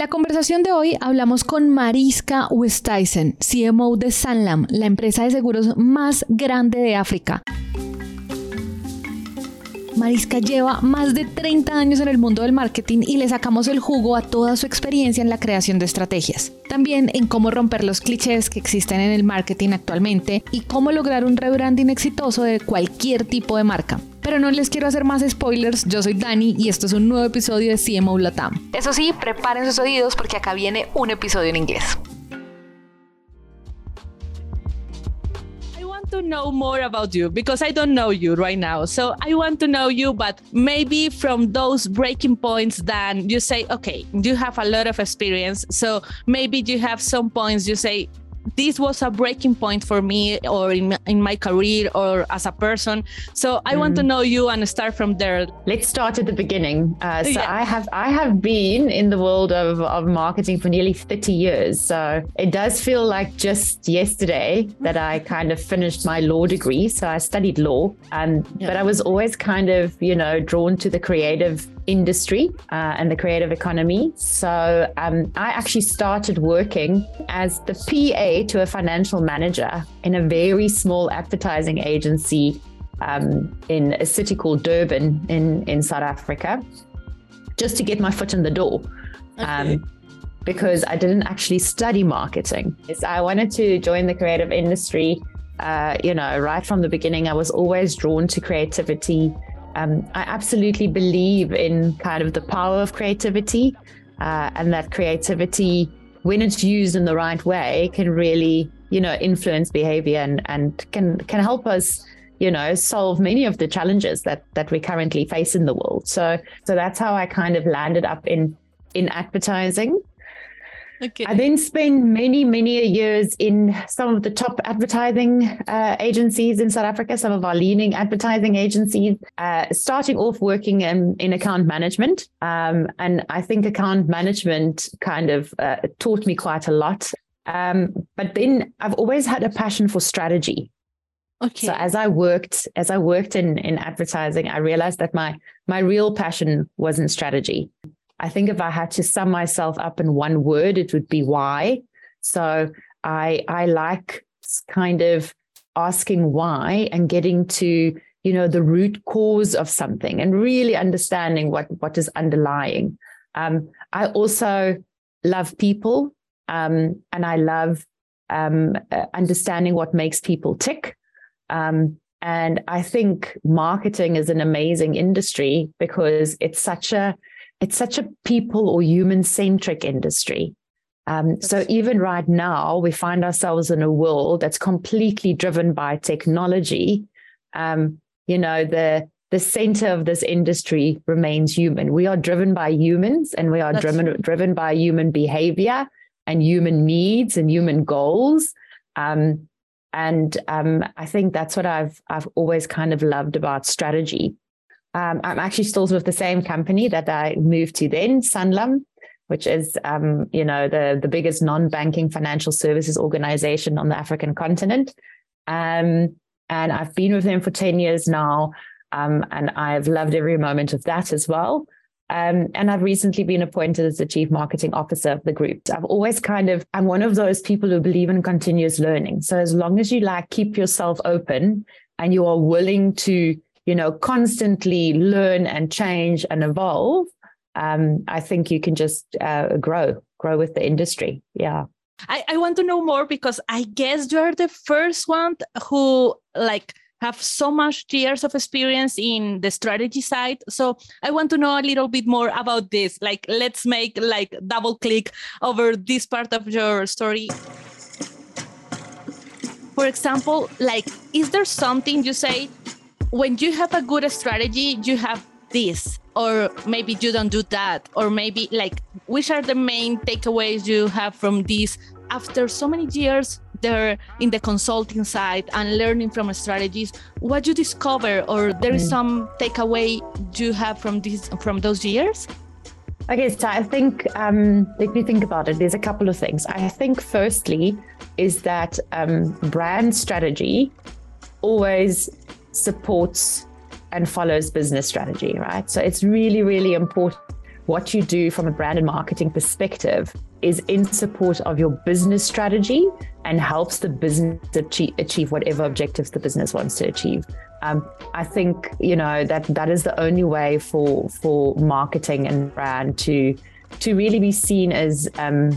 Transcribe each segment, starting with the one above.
la conversación de hoy hablamos con Mariska Westhuizen, CMO de Sanlam, la empresa de seguros más grande de África. Mariska lleva más de 30 años en el mundo del marketing y le sacamos el jugo a toda su experiencia en la creación de estrategias. También en cómo romper los clichés que existen en el marketing actualmente y cómo lograr un rebranding exitoso de cualquier tipo de marca. Pero no les quiero hacer más spoilers, yo soy Dani y esto es un nuevo episodio de CMO Latam. Eso sí, preparen sus oídos porque acá viene un episodio en inglés. to know more about you because I don't know you right now. So I want to know you, but maybe from those breaking points, then you say, okay, you have a lot of experience. So maybe you have some points you say, this was a breaking point for me or in, in my career or as a person so i mm. want to mm. know you and start from there let's start at the beginning uh, so yeah. i have i have been in the world of, of marketing for nearly 30 years so it does feel like just yesterday that i kind of finished my law degree so i studied law and yeah. but i was always kind of you know drawn to the creative industry uh, and the creative economy. So um, I actually started working as the PA to a financial manager in a very small advertising agency um, in a city called Durban in, in South Africa, just to get my foot in the door. Okay. Um, because I didn't actually study marketing. I wanted to join the creative industry. Uh, you know, right from the beginning, I was always drawn to creativity um, I absolutely believe in kind of the power of creativity uh, and that creativity, when it's used in the right way, can really, you know, influence behavior and, and can can help us, you know, solve many of the challenges that that we currently face in the world. So so that's how I kind of landed up in in advertising. Okay. I then spent many, many years in some of the top advertising uh, agencies in South Africa, some of our leading advertising agencies, uh, starting off working in, in account management. Um, and I think account management kind of uh, taught me quite a lot. Um, but then I've always had a passion for strategy. Okay. So as I worked, as I worked in in advertising, I realized that my my real passion was in strategy. I think if I had to sum myself up in one word, it would be why. So I I like kind of asking why and getting to you know the root cause of something and really understanding what what is underlying. Um, I also love people um, and I love um, uh, understanding what makes people tick. Um, and I think marketing is an amazing industry because it's such a it's such a people or human centric industry. Um, so even right now, we find ourselves in a world that's completely driven by technology. Um, you know, the the center of this industry remains human. We are driven by humans, and we are that's driven true. driven by human behavior and human needs and human goals. Um, and um, I think that's what I've I've always kind of loved about strategy. Um, I'm actually still with the same company that I moved to then, Sanlam, which is um, you know the the biggest non-banking financial services organization on the African continent. Um, and I've been with them for 10 years now. Um, and I've loved every moment of that as well. Um, and I've recently been appointed as the chief marketing officer of the group. I've always kind of, I'm one of those people who believe in continuous learning. So as long as you like keep yourself open and you are willing to you know, constantly learn and change and evolve, um, I think you can just uh, grow, grow with the industry. Yeah. I, I want to know more because I guess you're the first one who like have so much years of experience in the strategy side. So I want to know a little bit more about this. Like, let's make like double click over this part of your story. For example, like, is there something you say when you have a good strategy, you have this, or maybe you don't do that, or maybe like, which are the main takeaways you have from this after so many years there in the consulting side and learning from strategies? What you discover, or there is mm. some takeaway you have from this from those years? Okay, so I think um, let me think about it. There's a couple of things. I think firstly is that um, brand strategy always supports and follows business strategy, right? So it's really, really important what you do from a brand and marketing perspective is in support of your business strategy and helps the business achieve, achieve whatever objectives the business wants to achieve. Um, I think you know that that is the only way for for marketing and brand to to really be seen as um,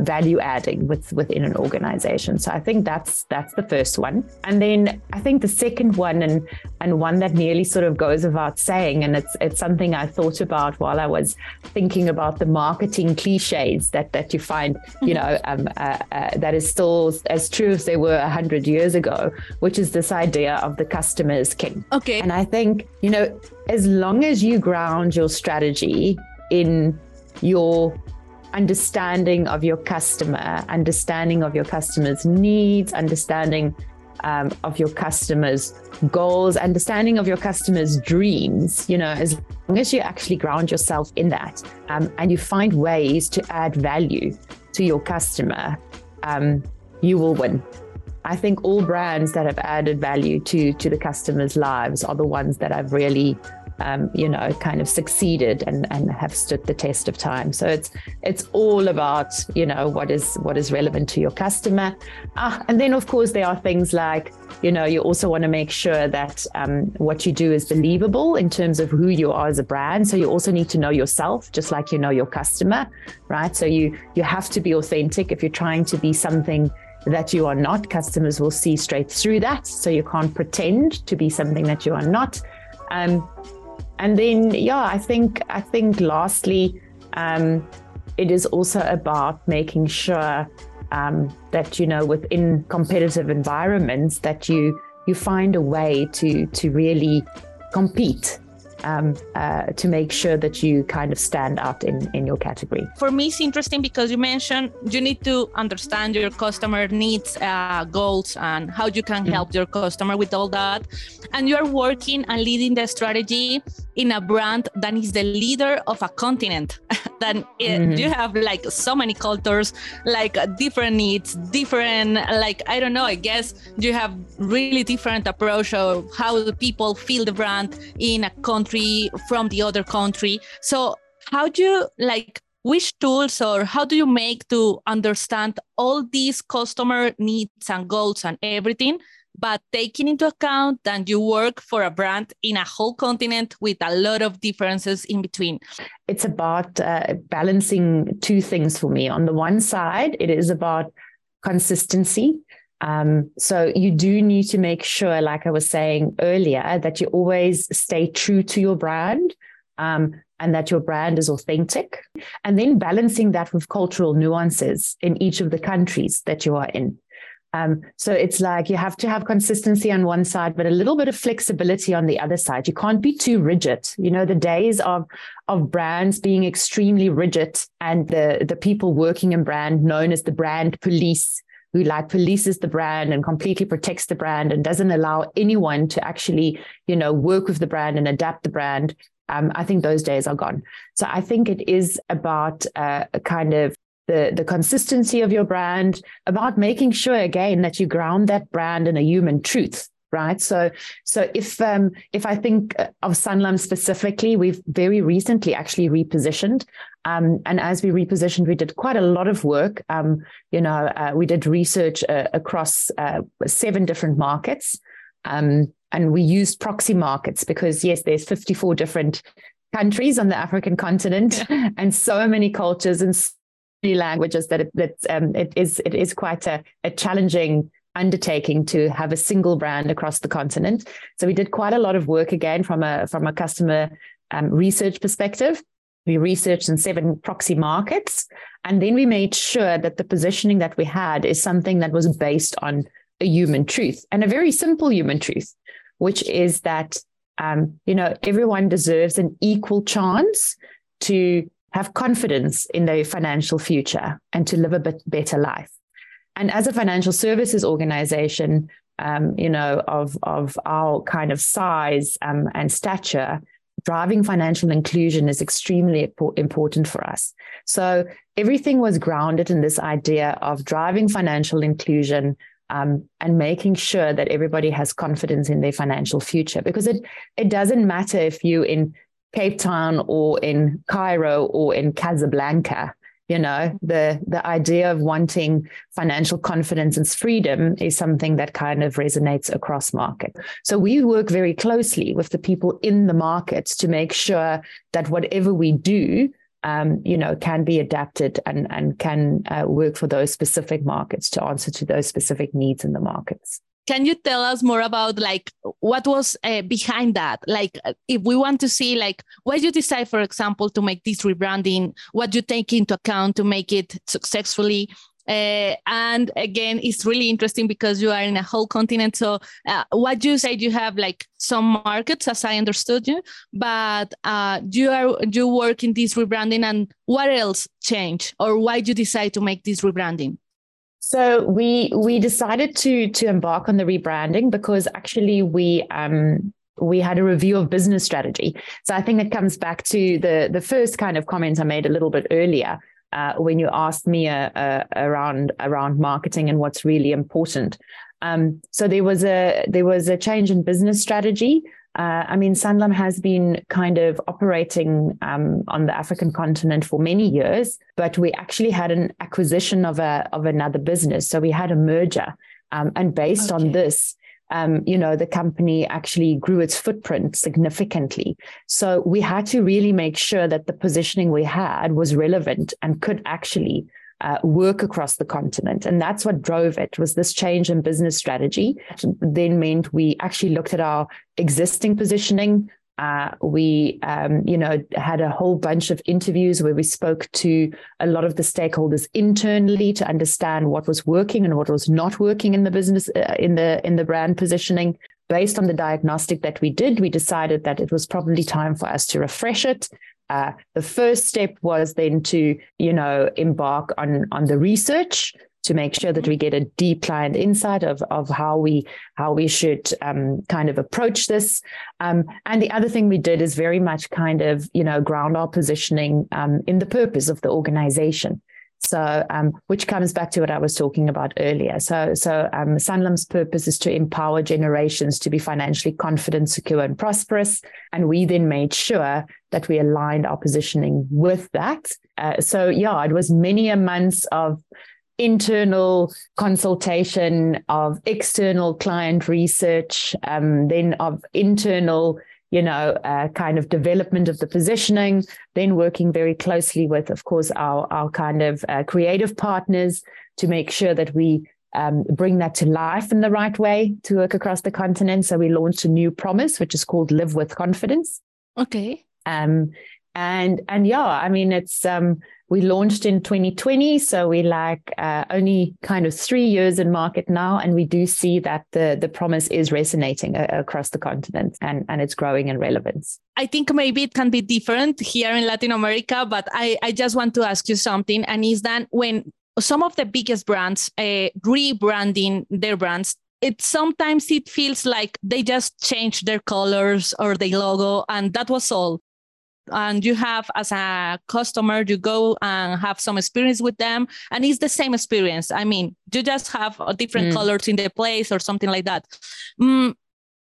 value adding with within an organization. So I think that's that's the first one. And then I think the second one and and one that nearly sort of goes without saying, and it's it's something I thought about while I was thinking about the marketing cliches that that you find, you know, um, uh, uh, that is still as true as they were a hundred years ago, which is this idea of the customer is king. Okay. And I think you know, as long as you ground your strategy in your understanding of your customer, understanding of your customer's needs, understanding um, of your customers' goals, understanding of your customers' dreams, you know, as long as you actually ground yourself in that um, and you find ways to add value to your customer, um, you will win. I think all brands that have added value to to the customers' lives are the ones that have really um, you know, kind of succeeded and, and have stood the test of time. So it's it's all about you know what is what is relevant to your customer, ah, and then of course there are things like you know you also want to make sure that um, what you do is believable in terms of who you are as a brand. So you also need to know yourself, just like you know your customer, right? So you you have to be authentic if you're trying to be something that you are not. Customers will see straight through that. So you can't pretend to be something that you are not. Um, and then yeah i think i think lastly um, it is also about making sure um, that you know within competitive environments that you you find a way to to really compete um, uh, to make sure that you kind of stand out in, in your category. For me, it's interesting because you mentioned you need to understand your customer needs, uh, goals, and how you can help mm-hmm. your customer with all that. And you are working and leading the strategy in a brand that is the leader of a continent. that mm-hmm. you have like so many cultures, like different needs, different, like, I don't know, I guess you have really different approach of how the people feel the brand in a country from the other country. So how do you like which tools or how do you make to understand all these customer needs and goals and everything but taking into account that you work for a brand in a whole continent with a lot of differences in between. It's about uh, balancing two things for me. On the one side, it is about consistency. Um, so you do need to make sure, like I was saying earlier, that you always stay true to your brand. Um, and that your brand is authentic, and then balancing that with cultural nuances in each of the countries that you are in. Um, so it's like you have to have consistency on one side, but a little bit of flexibility on the other side. You can't be too rigid. You know, the days of of brands being extremely rigid and the the people working in brand known as the brand police who like polices the brand and completely protects the brand and doesn't allow anyone to actually, you know, work with the brand and adapt the brand. Um, I think those days are gone. So I think it is about uh, a kind of the the consistency of your brand about making sure again that you ground that brand in a human truth right so so if um if i think of sanlam specifically we've very recently actually repositioned um, and as we repositioned we did quite a lot of work um, you know uh, we did research uh, across uh, seven different markets um, and we used proxy markets because yes there's 54 different countries on the african continent yeah. and so many cultures and languages that it, that um, it is it is quite a, a challenging undertaking to have a single brand across the continent. So we did quite a lot of work again from a from a customer um, research perspective. We researched in seven proxy markets, and then we made sure that the positioning that we had is something that was based on a human truth and a very simple human truth, which is that um, you know everyone deserves an equal chance to have confidence in their financial future and to live a bit better life. And as a financial services organization, um, you know, of, of our kind of size um, and stature, driving financial inclusion is extremely important for us. So everything was grounded in this idea of driving financial inclusion um, and making sure that everybody has confidence in their financial future. Because it it doesn't matter if you in Cape Town or in Cairo or in Casablanca. You know, the the idea of wanting financial confidence and freedom is something that kind of resonates across market. So we work very closely with the people in the markets to make sure that whatever we do um, you know, can be adapted and and can uh, work for those specific markets to answer to those specific needs in the markets. Can you tell us more about like what was uh, behind that? Like, if we want to see like why you decide, for example, to make this rebranding, what you take into account to make it successfully, uh, and again, it's really interesting because you are in a whole continent. So, uh, what you said, you have like some markets, as I understood you, but uh, you are you work in this rebranding, and what else changed, or why you decide to make this rebranding? So we we decided to to embark on the rebranding because actually we um we had a review of business strategy. So I think it comes back to the the first kind of comments I made a little bit earlier uh, when you asked me uh, uh, around around marketing and what's really important. Um, so there was a there was a change in business strategy. Uh, I mean, Sanlam has been kind of operating um, on the African continent for many years, but we actually had an acquisition of a of another business. So we had a merger, um, and based okay. on this, um, you know, the company actually grew its footprint significantly. So we had to really make sure that the positioning we had was relevant and could actually uh, work across the continent. And that's what drove it was this change in business strategy. Then meant we actually looked at our existing positioning, uh, we, um, you know, had a whole bunch of interviews where we spoke to a lot of the stakeholders internally to understand what was working and what was not working in the business, uh, in the in the brand positioning. Based on the diagnostic that we did, we decided that it was probably time for us to refresh it. Uh, the first step was then to, you know, embark on on the research to make sure that we get a deep client insight of, of how we how we should um, kind of approach this. Um, and the other thing we did is very much kind of you know ground our positioning um, in the purpose of the organization. So, um, which comes back to what I was talking about earlier. So, so um, Sanlam's purpose is to empower generations to be financially confident, secure, and prosperous. And we then made sure that we aligned our positioning with that. Uh, so, yeah, it was many a months of internal consultation, of external client research, um, then of internal, you know, uh, kind of development of the positioning, then working very closely with, of course, our, our kind of uh, creative partners to make sure that we um, bring that to life in the right way to work across the continent. So we launched a new promise, which is called Live with Confidence. Okay. Um, and and yeah, I mean, it's um, we launched in 2020 so we're like uh, only kind of three years in market now and we do see that the the promise is resonating uh, across the continent and and it's growing in relevance. I think maybe it can be different here in latin america but i i just want to ask you something and is that when some of the biggest brands uh, rebranding their brands it sometimes it feels like they just changed their colors or their logo and that was all and you have as a customer you go and have some experience with them and it's the same experience i mean you just have different mm. colors in the place or something like that mm,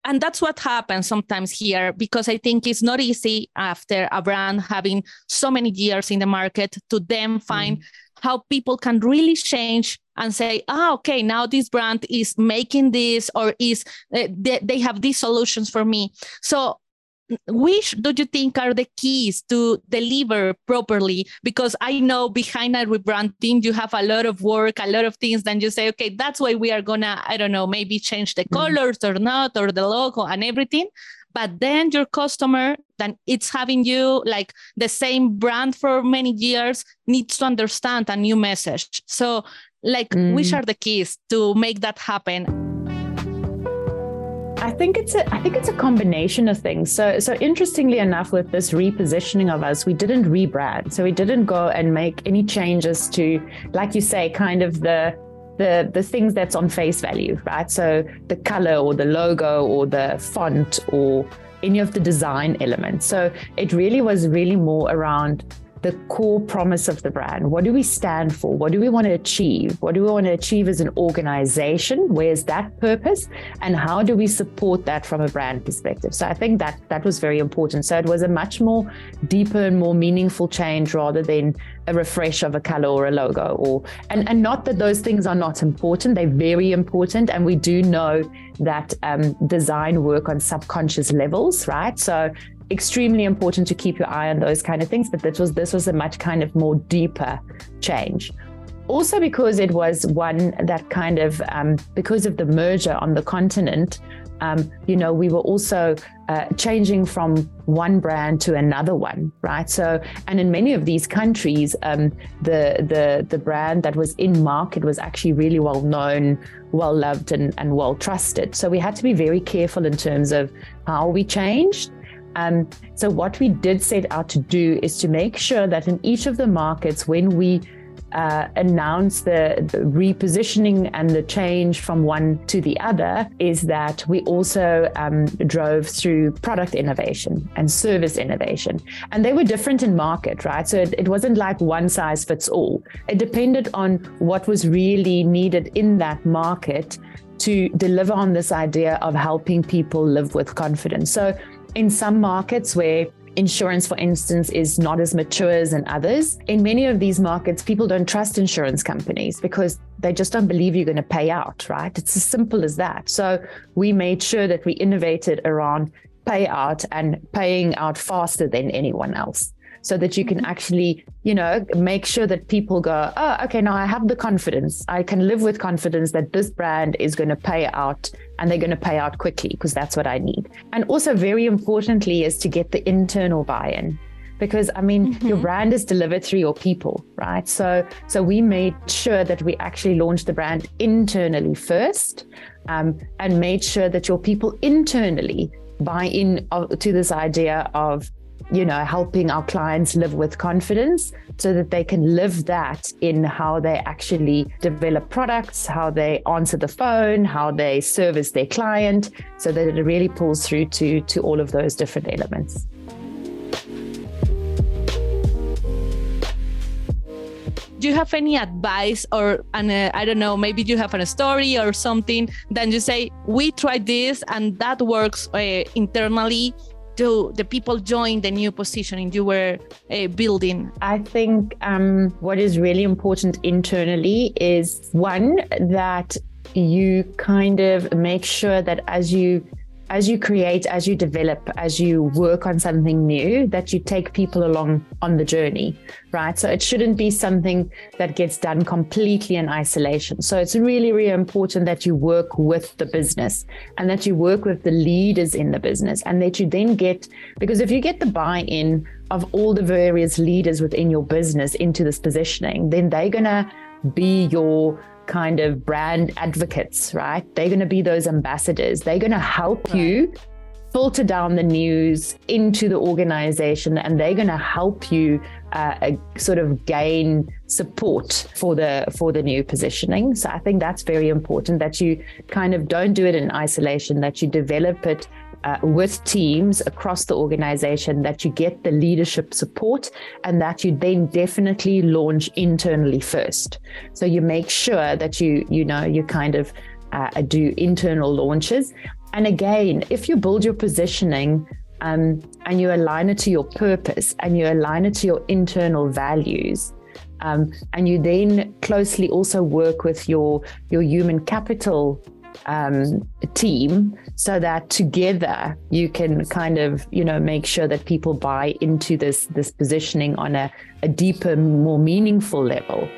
and that's what happens sometimes here because i think it's not easy after a brand having so many years in the market to then find mm. how people can really change and say ah okay now this brand is making this or is uh, they, they have these solutions for me so which do you think are the keys to deliver properly because i know behind a rebranding you have a lot of work a lot of things then you say okay that's why we are gonna i don't know maybe change the mm-hmm. colors or not or the logo and everything but then your customer then it's having you like the same brand for many years needs to understand a new message so like mm. which are the keys to make that happen I think it's a I think it's a combination of things. So so interestingly enough, with this repositioning of us, we didn't rebrand. So we didn't go and make any changes to, like you say, kind of the the the things that's on face value, right? So the color or the logo or the font or any of the design elements. So it really was really more around the core promise of the brand. What do we stand for? What do we want to achieve? What do we want to achieve as an organization? Where's that purpose? And how do we support that from a brand perspective? So I think that that was very important. So it was a much more deeper and more meaningful change rather than a refresh of a color or a logo or and, and not that those things are not important. They're very important. And we do know that um, design work on subconscious levels, right? So extremely important to keep your eye on those kind of things. But this was this was a much kind of more deeper change. Also, because it was one that kind of um, because of the merger on the continent, um, you know, we were also uh, changing from one brand to another one, right? So, and in many of these countries, um, the the the brand that was in market was actually really well known, well loved, and, and well trusted. So we had to be very careful in terms of how we changed um, so, what we did set out to do is to make sure that in each of the markets, when we uh, announce the, the, repositioning and the change from one to the other is that we also um, drove through product innovation and service innovation. And they were different in market, right? So it, it wasn't like one size fits all. It depended on what was really needed in that market to deliver on this idea of helping people live with confidence. So in some markets where insurance, for instance, is not as mature as in others. In many of these markets, people don't trust insurance companies because they just don't believe you're going to pay out, right? It's as simple as that. So we made sure that we innovated around payout and paying out faster than anyone else so that you can mm-hmm. actually, you know, make sure that people go, oh, okay, now I have the confidence. I can live with confidence that this brand is going to pay out and they're going to pay out quickly because that's what I need. And also, very importantly, is to get the internal buy in because i mean mm-hmm. your brand is delivered through your people right so so we made sure that we actually launched the brand internally first um, and made sure that your people internally buy in to this idea of you know, helping our clients live with confidence so that they can live that in how they actually develop products, how they answer the phone, how they service their client, so that it really pulls through to, to all of those different elements. do you have any advice or an, uh, I don't know, maybe you have a story or something, then you say, we tried this and that works uh, internally do the people join the new positioning you were uh, building? I think um, what is really important internally is one that you kind of make sure that as you as you create, as you develop, as you work on something new, that you take people along on the journey, right? So it shouldn't be something that gets done completely in isolation. So it's really, really important that you work with the business and that you work with the leaders in the business and that you then get, because if you get the buy in of all the various leaders within your business into this positioning, then they're going to be your kind of brand advocates, right? They're going to be those ambassadors. They're going to help right. you filter down the news into the organization and they're going to help you uh, sort of gain support for the for the new positioning so i think that's very important that you kind of don't do it in isolation that you develop it uh, with teams across the organization that you get the leadership support and that you then definitely launch internally first. So you make sure that you, you know, you kind of uh, do internal launches. And again, if you build your positioning um, and you align it to your purpose and you align it to your internal values, um, and you then closely also work with your your human capital um, team so that together you can kind of you know make sure that people buy into this this positioning on a, a deeper more meaningful level.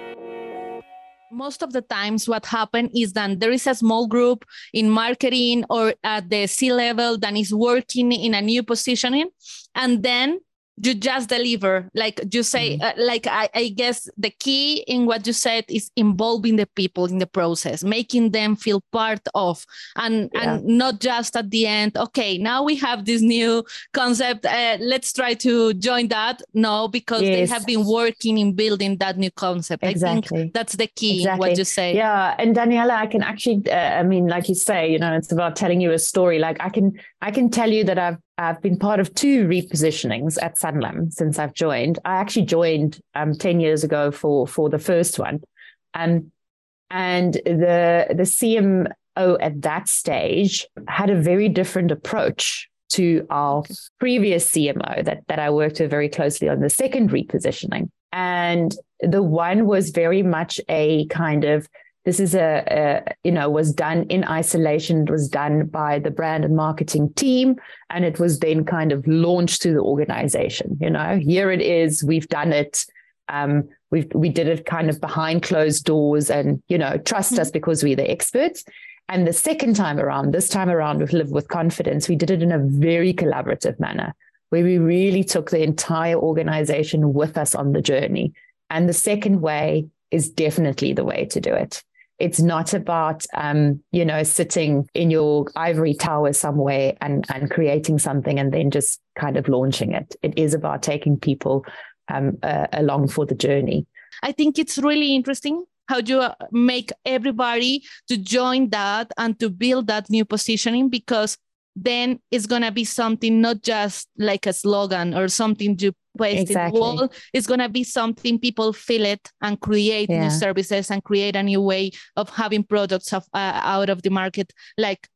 Most of the times what happen is that there is a small group in marketing or at the c level that is working in a new positioning and then you just deliver like you say mm-hmm. uh, like I, I, guess the key in what you said is involving the people in the process making them feel part of and yeah. and not just at the end okay now we have this new concept uh, let's try to join that no because yes. they have been working in building that new concept exactly. i think that's the key exactly. what you say yeah and daniela i can actually uh, i mean like you say you know it's about telling you a story like i can i can tell you that i've I've been part of two repositionings at Sanlam since I've joined. I actually joined um, 10 years ago for, for the first one. Um, and the, the CMO at that stage had a very different approach to our previous CMO that, that I worked with very closely on the second repositioning. And the one was very much a kind of this is a, a, you know was done in isolation. It was done by the brand and marketing team and it was then kind of launched to the organization. You know here it is. We've done it. Um, we we did it kind of behind closed doors and you know trust mm-hmm. us because we're the experts. And the second time around this time around with live with confidence we did it in a very collaborative manner where we really took the entire organization with us on the journey. And the second way is definitely the way to do it it's not about um, you know sitting in your ivory tower somewhere and and creating something and then just kind of launching it. It is about taking people um, uh, along for the journey. I think it's really interesting how you uh, make everybody to join that and to build that new positioning because then it's going to be something not just like a slogan or something you paste exactly. in the wall. It's going to be something people feel it and create yeah. new services and create a new way of having products of, uh, out of the market. Like,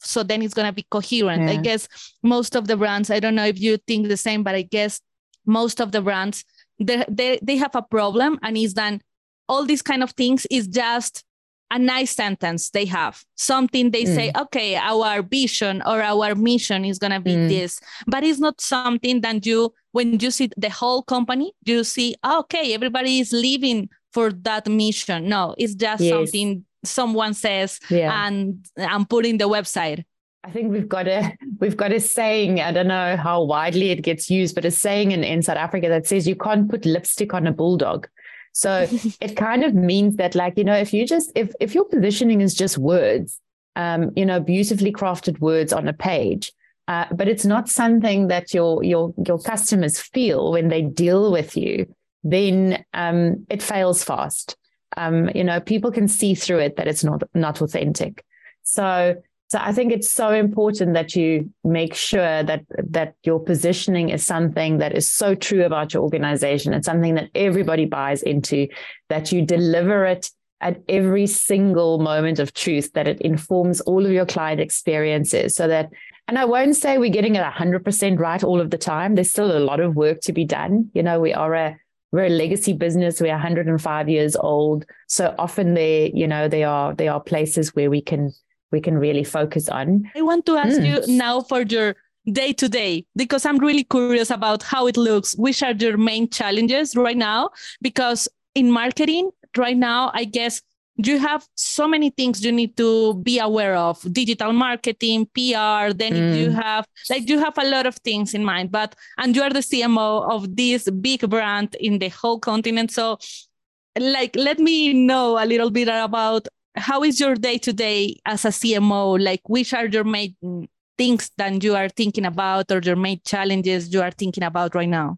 so then it's going to be coherent. Yeah. I guess most of the brands, I don't know if you think the same, but I guess most of the brands, they, they, they have a problem and is that all these kind of things is just a nice sentence they have something they mm. say okay our vision or our mission is going to be mm. this but it's not something that you when you see the whole company you see okay everybody is living for that mission no it's just yes. something someone says yeah. and and put in the website I think we've got a we've got a saying. I don't know how widely it gets used, but a saying in, in South Africa that says you can't put lipstick on a bulldog. So it kind of means that, like, you know, if you just if if your positioning is just words, um, you know, beautifully crafted words on a page, uh, but it's not something that your your your customers feel when they deal with you, then um, it fails fast. Um, you know, people can see through it that it's not not authentic. So so I think it's so important that you make sure that that your positioning is something that is so true about your organization. It's something that everybody buys into, that you deliver it at every single moment of truth, that it informs all of your client experiences so that and I won't say we're getting it 100% right all of the time. There's still a lot of work to be done. You know, we are a we're a legacy business. We're 105 years old. So often there, you know, there are there are places where we can we can really focus on. I want to ask mm. you now for your day to day because I'm really curious about how it looks. Which are your main challenges right now? Because in marketing right now, I guess you have so many things you need to be aware of digital marketing pr then mm. you have like you have a lot of things in mind but and you are the cmo of this big brand in the whole continent so like let me know a little bit about how is your day to day as a CMO? Like, which are your main things that you are thinking about, or your main challenges you are thinking about right now?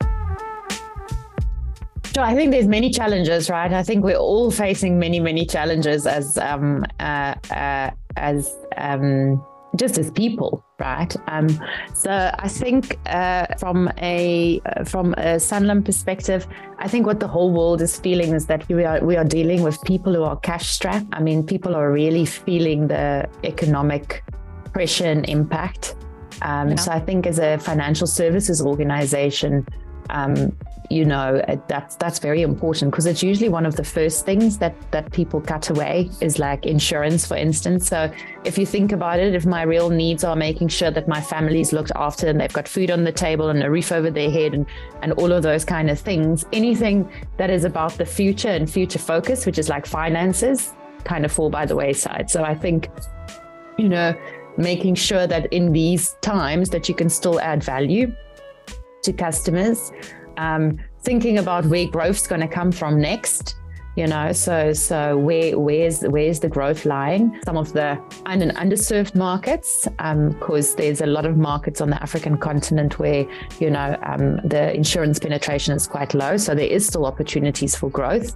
Sure, I think there's many challenges, right? I think we're all facing many, many challenges as um, uh, uh, as um, just as people, right? Um, so I think uh, from a from a Sanlam perspective, I think what the whole world is feeling is that we are we are dealing with people who are cash strapped. I mean, people are really feeling the economic pressure and impact. Um, yeah. So I think as a financial services organization, um, you know uh, that's that's very important because it's usually one of the first things that that people cut away is like insurance for instance. So if you think about it if my real needs are making sure that my family is looked after and they've got food on the table and a roof over their head and and all of those kind of things anything that is about the future and future focus which is like finances kind of fall by the wayside. So i think you know making sure that in these times that you can still add value to customers, um, thinking about where growth's going to come from next. You know, so so where where's where's the growth lying? Some of the un- and underserved markets, because um, there's a lot of markets on the African continent where you know um, the insurance penetration is quite low, so there is still opportunities for growth.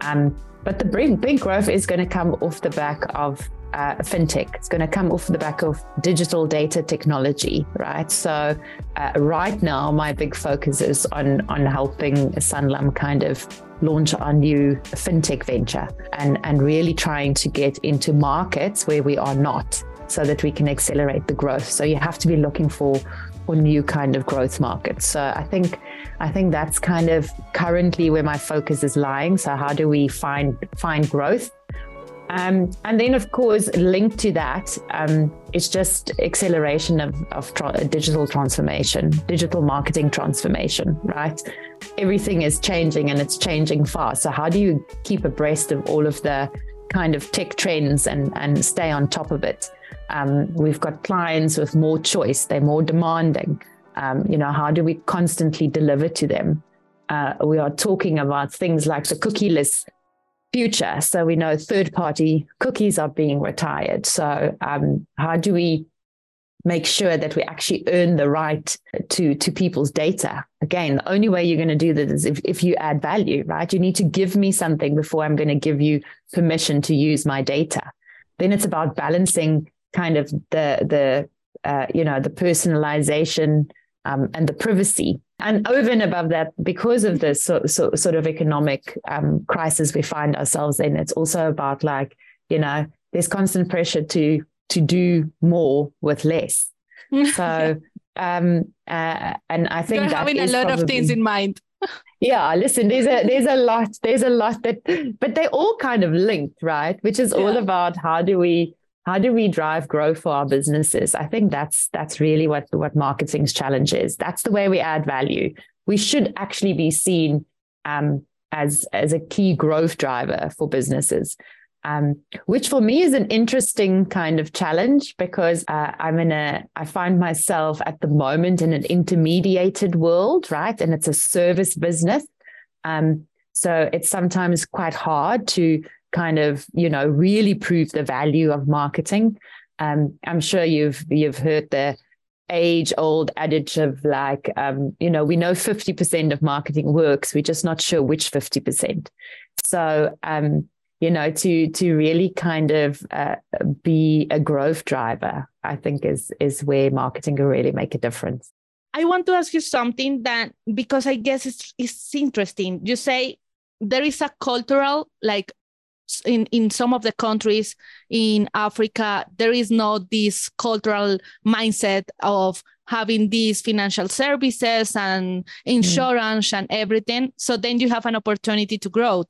Um, but the big, big growth is going to come off the back of uh, fintech. It's going to come off the back of digital data technology, right? So, uh, right now, my big focus is on on helping Sanlam kind of launch our new fintech venture and and really trying to get into markets where we are not, so that we can accelerate the growth. So you have to be looking for for new kind of growth markets. So I think I think that's kind of currently where my focus is lying. So how do we find find growth? Um, and then, of course, linked to that um, is just acceleration of, of tra- digital transformation, digital marketing transformation, right? Everything is changing and it's changing fast. So, how do you keep abreast of all of the kind of tech trends and, and stay on top of it? Um, we've got clients with more choice, they're more demanding. Um, you know, how do we constantly deliver to them? Uh, we are talking about things like the cookieless future. So we know third party cookies are being retired. So um, how do we make sure that we actually earn the right to to people's data? Again, the only way you're going to do that is if, if you add value, right? You need to give me something before I'm going to give you permission to use my data. Then it's about balancing kind of the the uh, you know the personalization um, and the privacy and over and above that, because of this so, so, sort of economic um, crisis we find ourselves in, it's also about like, you know, there's constant pressure to to do more with less. So, um, uh, and I think You're having a lot probably, of things in mind. yeah, listen, there's a there's a lot, there's a lot that, but they're all kind of linked, right? Which is yeah. all about how do we how do we drive growth for our businesses i think that's that's really what what marketing's challenge is that's the way we add value we should actually be seen um, as as a key growth driver for businesses um, which for me is an interesting kind of challenge because uh, I'm in a, I find myself at the moment in an intermediated world, right? And it's a service business. Um, so it's sometimes quite hard to kind of you know really prove the value of marketing. Um, i'm sure you've you've heard the age old adage of like um, you know we know 50% of marketing works we're just not sure which 50% so um, you know to to really kind of uh, be a growth driver i think is is where marketing can really make a difference. I want to ask you something that because i guess it's it's interesting. You say there is a cultural like in in some of the countries in Africa, there is not this cultural mindset of having these financial services and insurance mm. and everything. So then you have an opportunity to grow.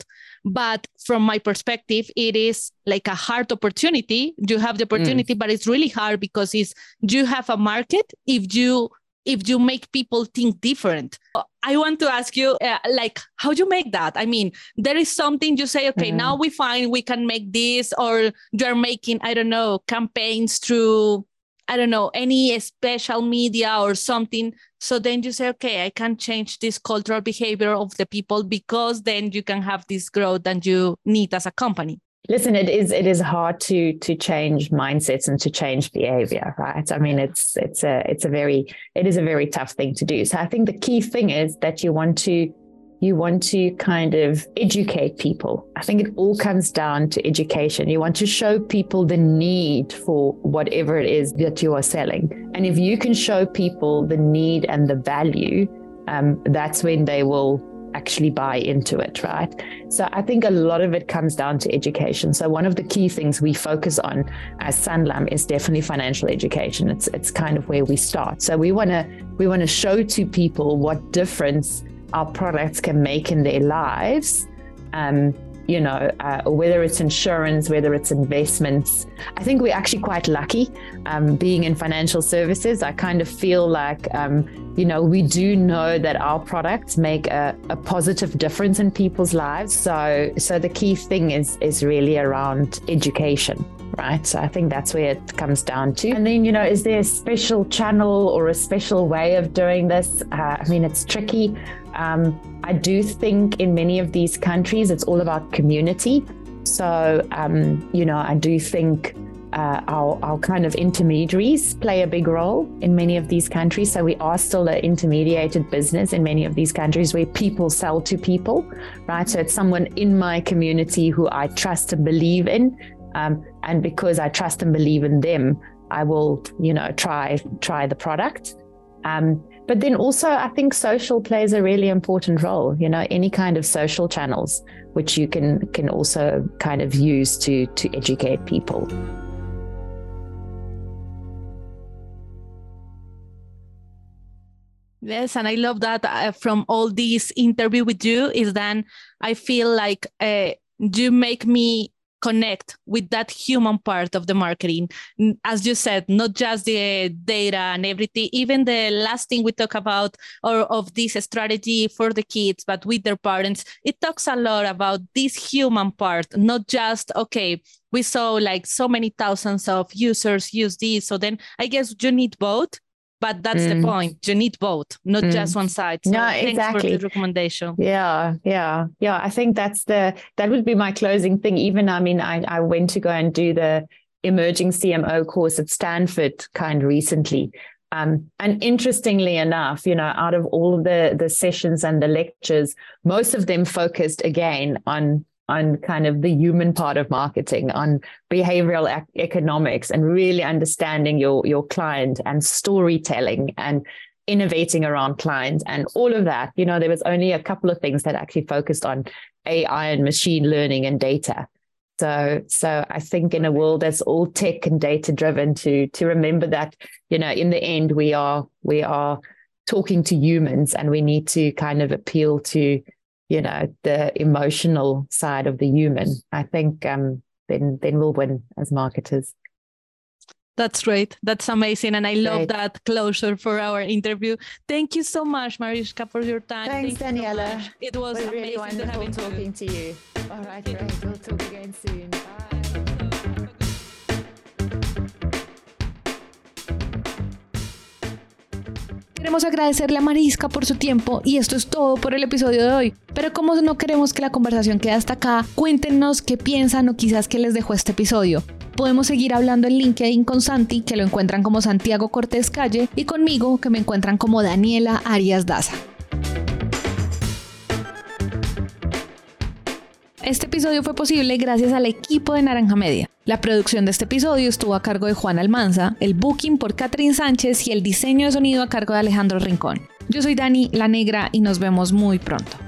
But from my perspective, it is like a hard opportunity. You have the mm. opportunity, mm. but it's really hard because it's you have a market if you if you make people think different. I want to ask you uh, like how do you make that? I mean there is something you say okay mm-hmm. now we find we can make this or you're making i don't know campaigns through i don't know any special media or something. So then you say okay i can change this cultural behavior of the people because then you can have this growth that you need as a company listen it is it is hard to to change mindsets and to change behavior right? I mean it's it's a it's a very it is a very tough thing to do. So i think the key thing is that you want to you want to kind of educate people. I think it all comes down to education. You want to show people the need for whatever it is that you are selling. And if you can show people the need and the value um, that's when they will actually buy into it, right? So I think a lot of it comes down to education. So one of the key things we focus on as Sanlam is definitely financial education. It's it's kind of where we start. So we want to we want to show to people what difference our products can make in their lives. Um, you know, uh, whether it's insurance, whether it's investments. I think we're actually quite lucky um, being in financial services. I kind of feel like, um, you know, we do know that our products make a, a, positive difference in people's lives. So, so the key thing is is really around education. Right. So I think that's where it comes down to. And then, you know, is there a special channel or a special way of doing this? Uh, I mean, it's tricky. Um, I do think in many of these countries, it's all about community. So, um, you know, I do think uh, our, our kind of intermediaries play a big role in many of these countries. So we are still an intermediated business in many of these countries where people sell to people, right? So it's someone in my community who I trust and believe in. Um, and because I trust and believe in them, I will, you know, try try the product. Um, but then also, I think social plays a really important role. You know, any kind of social channels which you can can also kind of use to to educate people. Yes, and I love that uh, from all this interview with you is then I feel like uh, you make me connect with that human part of the marketing. As you said, not just the data and everything, even the last thing we talk about or of this strategy for the kids, but with their parents, it talks a lot about this human part, not just, okay, we saw like so many thousands of users use this. So then I guess you need both but that's mm. the point. You need both not mm. just one side. So no exactly for the recommendation. Yeah yeah yeah. I think that's the that would be my closing thing. Even i mean i, I went to go and do the emerging cmo course at stanford kind of recently. Um, and interestingly enough, you know, out of all of the the sessions and the lectures, most of them focused again on on kind of the human part of marketing, on behavioral ec- economics, and really understanding your your client and storytelling and innovating around clients and all of that. You know, there was only a couple of things that actually focused on AI and machine learning and data. So, so I think in a world that's all tech and data driven, to to remember that you know, in the end, we are we are talking to humans, and we need to kind of appeal to you know the emotional side of the human i think um then then we'll win as marketers. That's great. That's amazing. And i love that closure for our interview. Thank you so much mariska for your time. Thanks Thank daniela. so it was really wonderful talking to you. All right great. We'll talk again soon. Bye. Queremos agradecerle a Marisca por su tiempo y esto es todo por el episodio de hoy. Pero como no queremos que la conversación quede hasta acá, cuéntenos qué piensan o quizás qué les dejó este episodio. Podemos seguir hablando en LinkedIn con Santi, que lo encuentran como Santiago Cortés Calle, y conmigo, que me encuentran como Daniela Arias Daza. Este episodio fue posible gracias al equipo de Naranja Media. La producción de este episodio estuvo a cargo de Juan Almanza, el booking por Catherine Sánchez y el diseño de sonido a cargo de Alejandro Rincón. Yo soy Dani La Negra y nos vemos muy pronto.